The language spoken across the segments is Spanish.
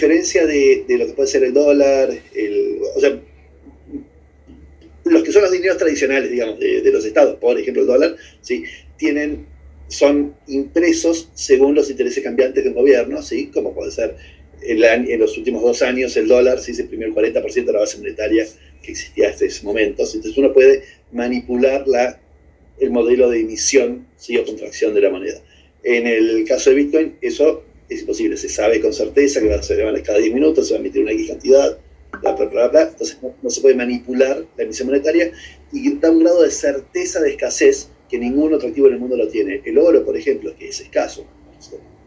diferencia de, lo que puede ser el dólar, o sea, los que son los dineros tradicionales, digamos, de, los estados, por ejemplo el dólar, ¿sí? tienen, son impresos según los intereses cambiantes del gobierno, ¿sí? como puede ser en los últimos dos años el dólar se imprimió el 40% de la base monetaria que existía hasta ese momento. Entonces uno puede manipular la, el modelo de emisión ¿sí? o contracción de la moneda. En el caso de Bitcoin, eso es imposible. Se sabe con certeza que va a ser cada 10 minutos, se va a emitir una X cantidad, bla, bla, bla, bla. Entonces no, se puede manipular la emisión monetaria y da un grado de certeza de escasez que ningún otro activo en el mundo lo tiene. El oro, por ejemplo, que es escaso,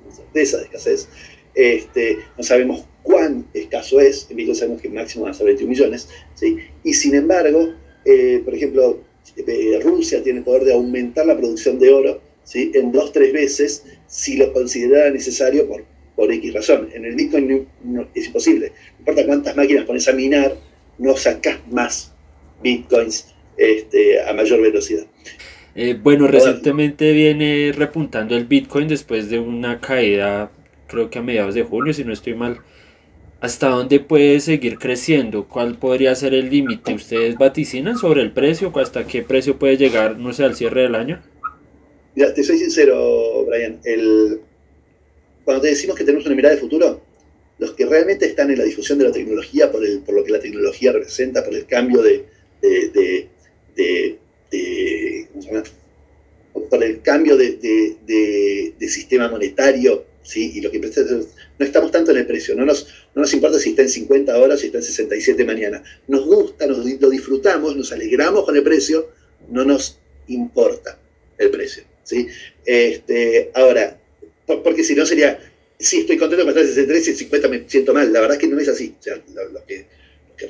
certeza de escasez, este, no sabemos cuán escaso es, en Bitcoin sabemos que máximo va a ser 21 millones, ¿sí? y sin embargo, eh, por ejemplo, eh, Rusia tiene el poder de aumentar la producción de oro ¿sí? en dos, tres veces si lo considerara necesario por, por X razón. En el Bitcoin es imposible. No importa cuántas máquinas pones a minar, no sacas más Bitcoins este, a mayor velocidad. Eh, bueno, recientemente viene repuntando el Bitcoin después de una caída, creo que a mediados de julio, si no estoy mal. ¿Hasta dónde puede seguir creciendo? ¿Cuál podría ser el límite? ¿Ustedes vaticinan sobre el precio? ¿Hasta qué precio puede llegar, no sé, al cierre del año? Mira, te soy sincero, Brian. El, cuando te decimos que tenemos una mirada de futuro, los que realmente están en la difusión de la tecnología, por, el, por lo que la tecnología representa, por el cambio de, de, de, ¿cómo se llama? por el cambio de, sistema monetario, ¿sí? y lo que no estamos tanto en el precio, no nos, no nos importa si está en 50 horas o si está en 67 mañana. Nos gusta, nos, lo disfrutamos, nos alegramos con el precio, no nos importa el precio. ¿Sí? Este, ahora, porque si no sería, sí, estoy contento con estar en 63 y 50 me siento mal. La verdad es que no es así. Lo, que,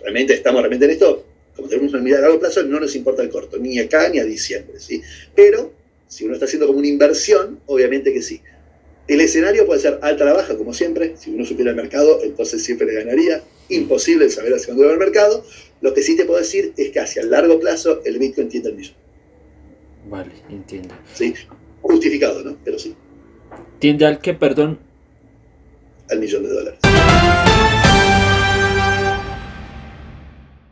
realmente estamos realmente en esto, como tenemos una mirada a largo plazo, no nos importa el corto, ni acá ni a diciembre. ¿sí? Pero, si uno está haciendo como una inversión, obviamente que sí. El escenario puede ser alta la baja, como siempre. Si uno supiera el mercado, entonces siempre le ganaría. Imposible saber hacia dónde va el mercado. Lo que sí te puedo decir es que hacia el largo plazo el Bitcoin tiende al millón. Vale, entiendo. Sí, justificado, ¿no? Pero sí. ¿Tiende al qué, perdón? Al millón de dólares.